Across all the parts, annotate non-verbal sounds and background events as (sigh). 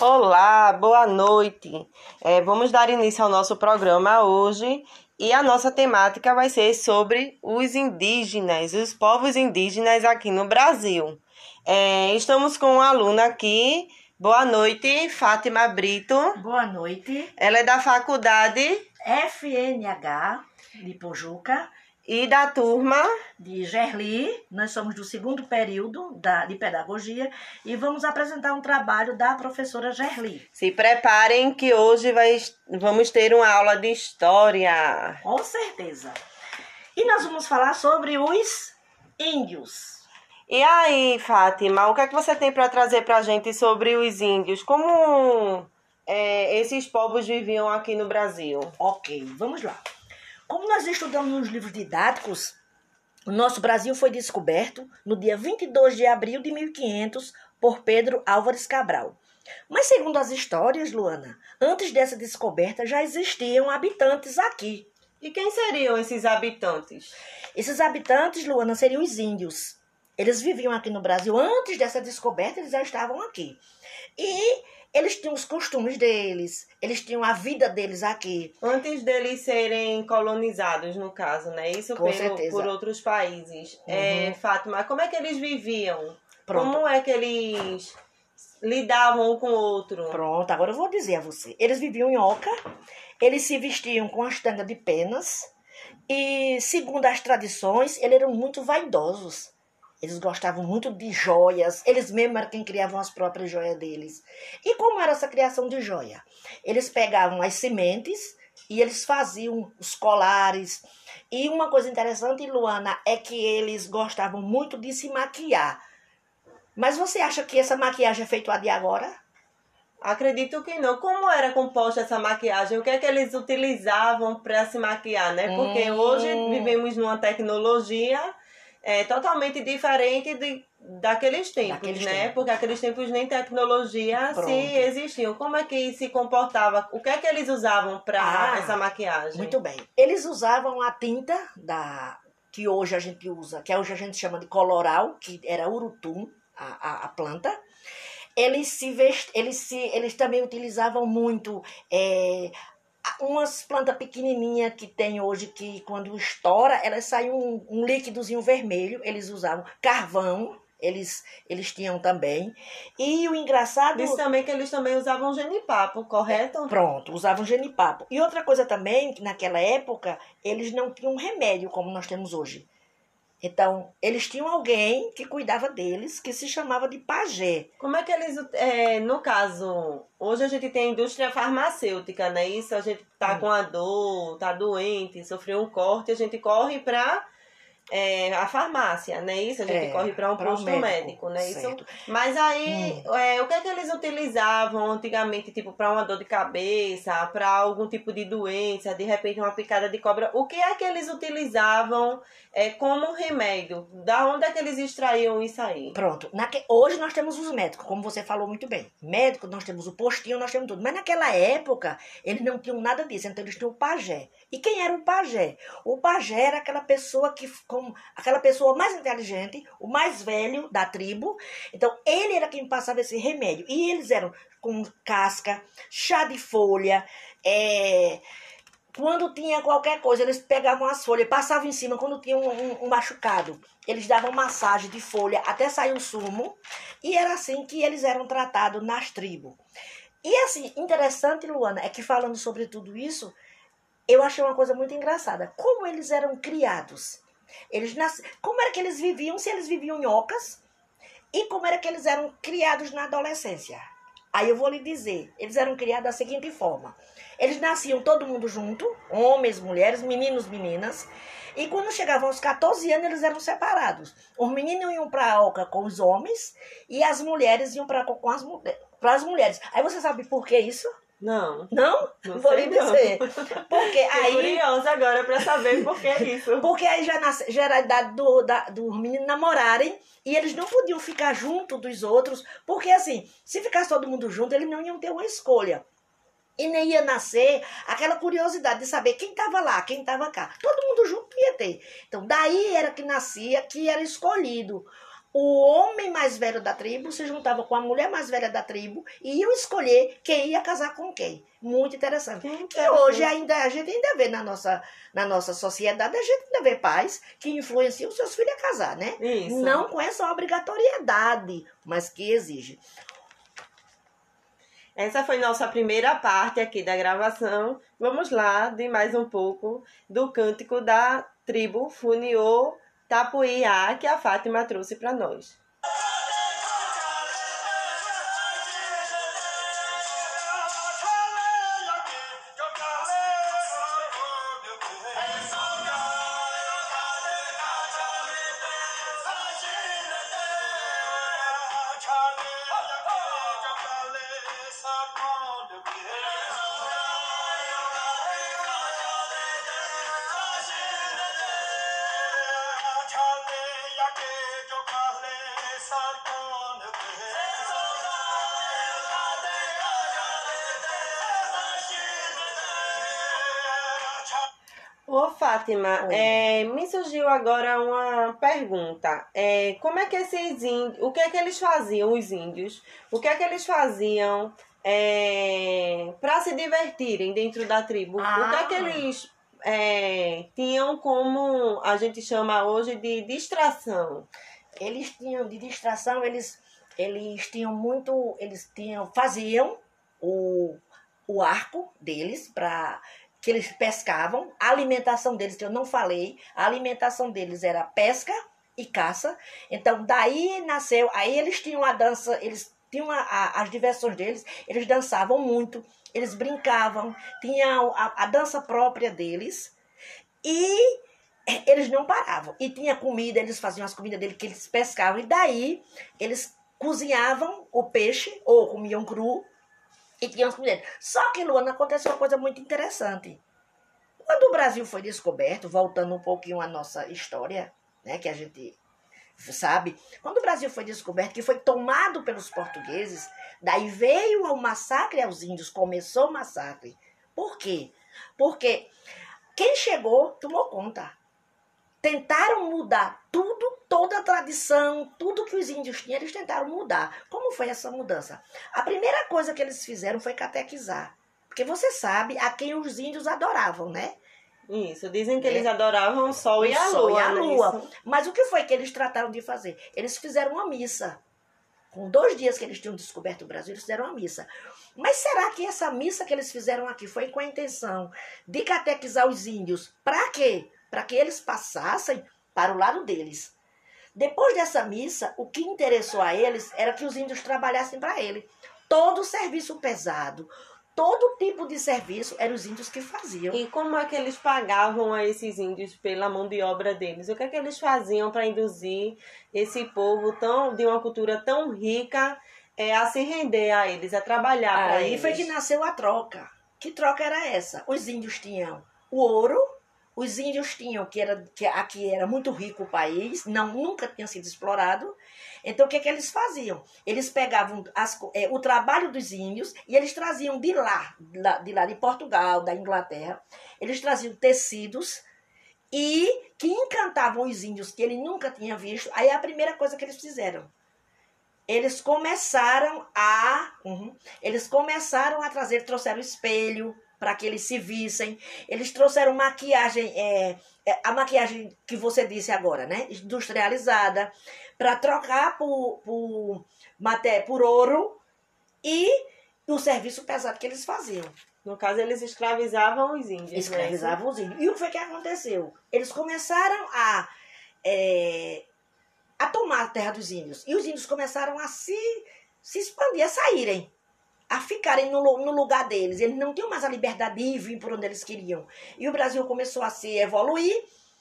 Olá, boa noite. É, vamos dar início ao nosso programa hoje e a nossa temática vai ser sobre os indígenas, os povos indígenas aqui no Brasil. É, estamos com uma aluna aqui. Boa noite, Fátima Brito. Boa noite. Ela é da faculdade FNH de Pojuca e da turma de Gerli. Nós somos do segundo período da, de pedagogia e vamos apresentar um trabalho da professora Gerli. Se preparem que hoje vai, vamos ter uma aula de história. Com certeza. E nós vamos falar sobre os índios. E aí, Fátima, o que é que você tem para trazer para a gente sobre os índios? Como é, esses povos viviam aqui no Brasil? Ok, vamos lá. Como nós estudamos nos livros didáticos, o nosso Brasil foi descoberto no dia 22 de abril de 1500 por Pedro Álvares Cabral. Mas segundo as histórias, Luana, antes dessa descoberta já existiam habitantes aqui. E quem seriam esses habitantes? Esses habitantes, Luana, seriam os índios. Eles viviam aqui no Brasil antes dessa descoberta, eles já estavam aqui. E eles tinham os costumes deles, eles tinham a vida deles aqui. Antes deles serem colonizados, no caso, né? Isso Com pelo, certeza. por outros países. Uhum. É, Fátima, como é que eles viviam? Pronto. Como é que eles lidavam um com o outro? Pronto, agora eu vou dizer a você. Eles viviam em oca, eles se vestiam com as tangas de penas e, segundo as tradições, eles eram muito vaidosos. Eles gostavam muito de joias, eles mesmos eram quem criavam as próprias joias deles. E como era essa criação de joia? Eles pegavam as sementes e eles faziam os colares. E uma coisa interessante, Luana, é que eles gostavam muito de se maquiar. Mas você acha que essa maquiagem é feita de agora? Acredito que não. Como era composta essa maquiagem? O que é que eles utilizavam para se maquiar, né? Porque Hum. hoje vivemos numa tecnologia é, totalmente diferente de, daqueles tempos, Daqueles né? tempos. Porque aqueles tempos nem tecnologia Pronto. se existiam. Como é que se comportava? O que é que eles usavam para Ah, essa maquiagem? Muito bem. Eles usavam a tinta da que hoje a gente usa, que hoje a gente chama de coloral, que era urutum, a, a, a planta. Eles se vest... eles se eles também utilizavam muito é, umas plantas pequenininhas que tem hoje que quando estoura, elas saem um, um líquidozinho vermelho, eles usavam carvão, eles eles tinham também. E o engraçado Disse também que eles também usavam genipapo, correto? Pronto, usavam genipapo. E outra coisa também, que naquela época, eles não tinham remédio como nós temos hoje. Então, eles tinham alguém que cuidava deles, que se chamava de pajé. Como é que eles, é, no caso, hoje a gente tem a indústria farmacêutica, né? Isso, a gente tá Hum. com a dor, tá doente, sofreu um corte, a gente corre pra é, a farmácia, né? Isso, a gente É, corre pra um posto médico, médico, né? Isso. certo. Mas aí, Hum. é, o que é que eles utilizavam antigamente, tipo, pra uma dor de cabeça, pra algum tipo de doença, de repente uma picada de cobra? O que é que eles utilizavam é, como remédio? Da onde é que eles extraíam isso aí? Pronto. Naque... Hoje nós temos os médicos, como você falou muito bem. Médico, nós temos o postinho, nós temos tudo. Mas naquela época, eles não tinham nada disso, então eles tinham o pajé. E quem era o pajé? O pajé era aquela pessoa que, com, aquela pessoa mais inteligente, o mais velho da tribo. Então, ele era quem passava esse remédio. E eles eram com casca, chá de folha, é, quando tinha qualquer coisa, eles pegavam as folhas, passavam em cima quando tinha um, um- um machucado. Eles davam massagem de folha até sair o sumo. E era assim que eles eram tratados nas tribos. E assim, interessante, Luana, é que falando sobre tudo isso, eu achei uma coisa muito engraçada. Como eles eram criados? Eles nas... Como era que eles viviam? Se eles viviam em ocas? E como era que eles eram criados na adolescência? Aí eu vou lhe dizer, eles eram criados da seguinte forma. Eles nasciam todo mundo junto, homens, mulheres, meninos, meninas. E quando chegavam aos 14 anos, eles eram separados. Os meninos iam para a oca com os homens e as mulheres iam para com as, as mulheres. Aí você sabe por que isso? Não. Não? Não Vou lhe dizer. não. Porque Tô aí. curiosa agora pra saber por que isso. (laughs) Porque aí já, nasce, já era a idade do, da, dos meninos namorarem e eles não podiam ficar junto dos outros, porque assim, se ficasse todo mundo junto, eles não iam ter uma escolha. E nem ia nascer aquela curiosidade de saber quem estava lá, quem estava cá. Todo mundo junto ia ter. Então, daí era que nascia, que era escolhido. O homem mais velho da tribo se juntava com a mulher mais velha da tribo e iam escolher quem ia casar com quem. Muito interessante. Que Que interessante. hoje ainda a gente ainda vê na nossa, na nossa sociedade, a gente ainda vê pais que influenciam seus filhos a casar, né? Isso. Não com essa obrigatoriedade, mas que exige. Essa foi nossa primeira parte aqui da gravação. Vamos lá de mais um pouco do cântico da tribo Funiô Tapuiá que a Fátima trouxe para nós. Ô Fátima, é, me surgiu agora uma pergunta. É, como é que esses índios, o que é que eles faziam, os índios? O que é que eles faziam para se divertirem dentro da tribo? O que é que Ah. eles é, tinham como a gente chama hoje de distração? Eles tinham de distração, eles, eles tinham muito, eles tinham, faziam o, o arco deles para que eles pescavam. A alimentação deles, que eu não falei, a alimentação deles era pesca e caça. Então daí nasceu, aí eles tinham a dança, eles tinham a- a- as diversões deles, eles dançavam muito, eles brincavam, tinham a, a dança própria deles e eles não paravam. E tinha comida, eles faziam as comidas deles que eles pescavam. E daí eles cozinhavam o peixe ou comiam cru e tinham as comidas. Só que, Luana, aconteceu uma coisa muito interessante. Quando o Brasil foi descoberto, voltando um pouquinho à nossa história, né, que a gente sabe, quando o Brasil foi descoberto, que foi tomado pelos portugueses, daí veio o massacre aos índios, começou o massacre. Por quê? Porque quem chegou tomou conta. Tentaram mudar tudo, toda a tradição, tudo que os índios tinham, eles tentaram mudar. Como foi essa mudança? A primeira coisa que eles fizeram foi catequizar. Porque você sabe a quem os índios adoravam, né? Isso, dizem que É. eles adoravam o sol O e a sol lua. e a né? lua. Isso. Mas o que foi que eles trataram de fazer? Eles fizeram uma missa. Com dois dias que eles tinham descoberto o Brasil, eles fizeram uma missa. Mas será que essa missa que eles fizeram aqui foi com a intenção de catequizar os índios? Para quê? Para que eles passassem para o lado deles. Depois dessa missa, o que interessou a eles era que os índios trabalhassem para ele. Todo o serviço pesado, todo tipo de serviço, eram os índios que faziam. E como é que eles pagavam a esses índios pela mão de obra deles? O que é que eles faziam para induzir esse povo tão de uma cultura tão rica é, a se render a eles, a trabalhar para Aí eles? foi que nasceu a troca. Que troca era essa? Os índios tinham o ouro, os índios tinham, que, era, que aqui era muito rico o país, não, nunca tinha sido explorado. Então, o que, que eles faziam? Eles pegavam as eh, o trabalho dos índios e eles traziam de lá, de lá, de Portugal, da Inglaterra, eles traziam tecidos e que encantavam os índios que ele nunca tinha visto. Aí a primeira coisa que eles fizeram, eles começaram a, uhum, eles começaram a trazer, trouxeram espelho para que eles se vissem. Eles trouxeram maquiagem, é, é, a maquiagem que você disse agora, né, industrializada, para trocar por, por, maté por ouro e o serviço pesado que eles faziam. No caso, eles escravizavam os índios. né? Escravizavam os índios. E o que foi que aconteceu? Eles começaram a, é, a tomar a terra dos índios. E os índios começaram a se, se expandir, a saírem. A ficarem no, no lugar deles. Eles não tinham mais a liberdade de ir vir por onde eles queriam. E o Brasil começou a se evoluir.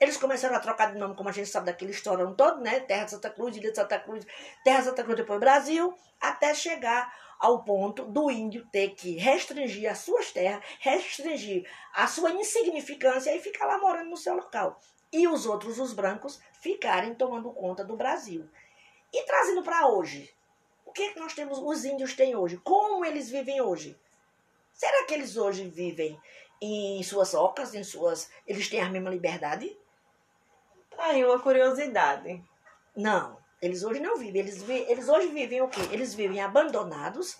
Eles começaram a trocar de nome, como a gente sabe daquele história todo, né? Terra de Santa Cruz, Ilha de Santa Cruz, Terra de Santa Cruz, depois Brasil, até chegar ao ponto do índio ter que restringir as suas terras, restringir a sua insignificância e ficar lá morando no seu local. E os outros, os brancos, ficarem tomando conta do Brasil. E trazendo para hoje, que, é que nós temos, os índios têm hoje? Como eles vivem hoje? Será que eles hoje vivem em suas ocas, em suas. Eles têm a mesma liberdade? Tá aí uma curiosidade. Não. Eles hoje não vivem. Eles, vi, eles hoje vivem o quê? Eles vivem abandonados,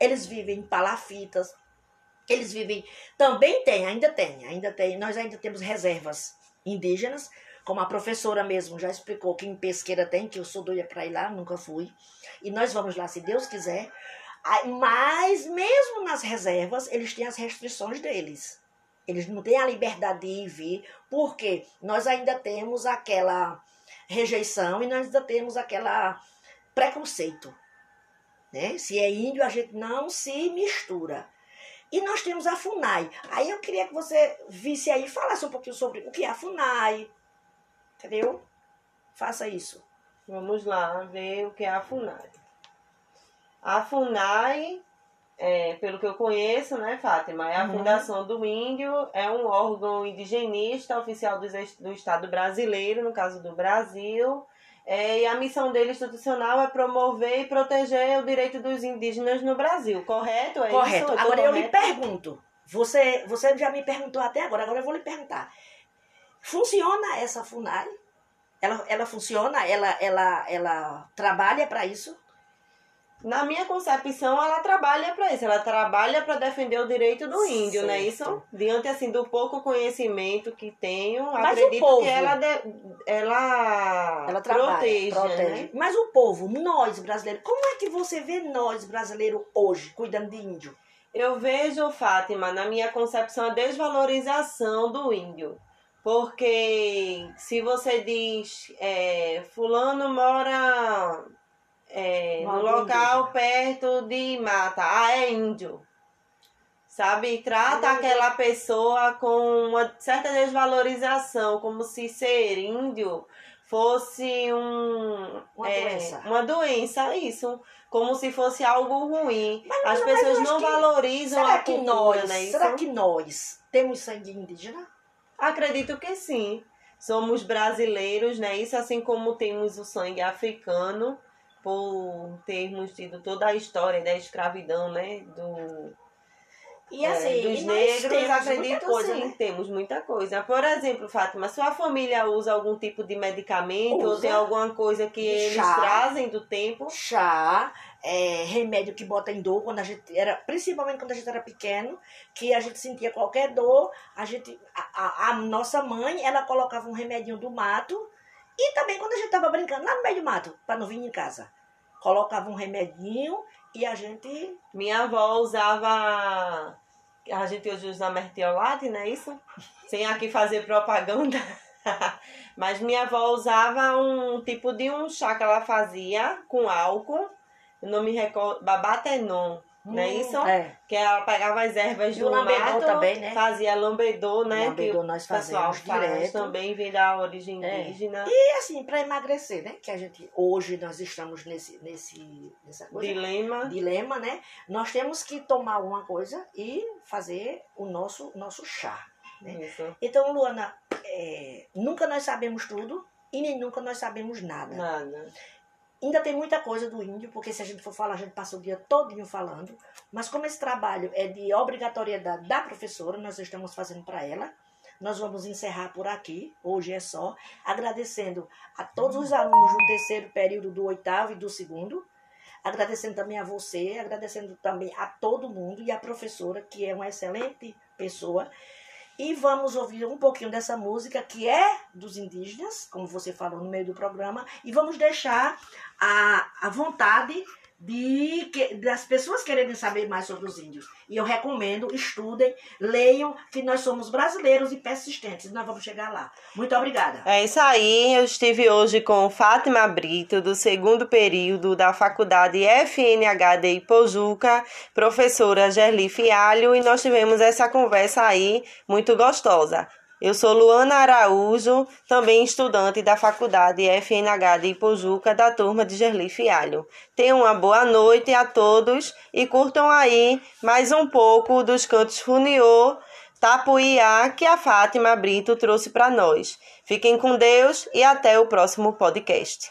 eles vivem em palafitas, eles vivem. Também tem, ainda tem, ainda tem. Nós ainda temos reservas indígenas, como a professora mesmo já explicou que em Pesqueira tem, que eu sou doida para ir lá, nunca fui. E nós vamos lá, se Deus quiser. Mas mesmo nas reservas, eles têm as restrições deles. Eles não têm a liberdade de ir e vir, porque nós ainda temos aquela rejeição e nós ainda temos aquela preconceito. Né? Se é índio, a gente não se mistura. E nós temos a FUNAI. Aí eu queria que você visse aí, falasse um pouquinho sobre o que é a FUNAI. Entendeu? Faça isso. Vamos lá ver o que é a FUNAI. A FUNAI, é, pelo que eu conheço, né, Fátima, é a uhum. Fundação do Índio, é um órgão indigenista oficial do, do Estado brasileiro, no caso do Brasil, é, e a missão dele institucional é promover e proteger o direito dos indígenas no Brasil, correto? É correto. Isso? agora eu lhe pergunto, você, você já me perguntou até agora, agora eu vou lhe perguntar. Funciona essa FUNAI? Ela, ela funciona? Ela, ela, ela trabalha para isso? Na minha concepção, ela trabalha para isso. Ela trabalha para defender o direito do índio, não é isso? Diante assim do pouco conhecimento que tenho, Mas acredito povo, que ela de, ela, ela trabalha, protege, protege. Né? Mas o povo, nós brasileiros, como é que você vê nós brasileiros hoje cuidando de índio? Eu vejo, Fátima, na minha concepção, a desvalorização do índio. Porque se você diz, é, fulano mora é, no local perto de mata. Ah, é índio. Sabe? Trata aquela pessoa com uma certa desvalorização, como se ser índio fosse um, uma, é, doença. uma doença, isso. Como se fosse algo ruim. Mas, As pessoas não valorizam será a que cultura, nós, né? Será que nós temos sangue indígena? Acredito que sim. Somos brasileiros, né? Isso assim como temos o sangue africano por termos tido toda a história da escravidão, né? Do, e assim, é, dos negros, acredito coisa, sim, né? temos muita coisa. Por exemplo, Fátima, sua família usa algum tipo de medicamento usa. ou tem alguma coisa que eles chá, trazem do tempo? Chá, é, remédio que bota em dor quando a gente era, principalmente quando a gente era pequeno, que a gente sentia qualquer dor, a gente, a, a, a nossa mãe, ela colocava um remedinho do mato e também quando a gente tava brincando lá no meio do mato, para não vir em casa. Colocava um remedinho e a gente. Minha avó usava. A gente hoje usa mertiolate, não é isso? Sem aqui fazer propaganda. (laughs) Mas minha avó usava um tipo de um chá que ela fazia com álcool. Eu não me recordo. Babatenon. Não é isso? É. Que ela pegava as ervas do mato, também, né? fazia lambedor, né? Lambedor nós fazemos direto. também vem da origem é. indígena. E assim, para emagrecer, né? Que a gente, hoje nós estamos nesse, nesse nessa coisa, dilema. dilema, né? Nós temos que tomar alguma coisa e fazer o nosso, nosso chá. Né? Então, Luana, é, nunca nós sabemos tudo e nem nunca nós sabemos nada. Nada. Ainda tem muita coisa do índio, porque se a gente for falar, a gente passa o dia todinho falando. Mas como esse trabalho é de obrigatoriedade da professora, nós estamos fazendo para ela. Nós vamos encerrar por aqui, hoje é só, agradecendo a todos os alunos do terceiro período, do oitavo e do segundo, agradecendo também a você, agradecendo também a todo mundo e a professora, que é uma excelente pessoa, e vamos ouvir um pouquinho dessa música que é dos indígenas, como você falou no meio do programa, e vamos deixar a, a vontade de que, das pessoas quererem saber mais sobre os índios. E eu recomendo, estudem, leiam, que nós somos brasileiros e persistentes. Nós vamos chegar lá. Muito obrigada. É isso aí. Eu estive hoje com Fátima Brito, do segundo período da Faculdade FNH de Ipojuca, professora Gerli Fialho, e nós tivemos essa conversa aí muito gostosa. Eu sou Luana Araújo, também estudante da Faculdade FNH de Ipojuca, da turma de Gerli Fialho. Tenham uma boa noite a todos e curtam aí mais um pouco dos cantos Funiô, Tapuiá, que a Fátima Brito trouxe para nós. Fiquem com Deus e até o próximo podcast.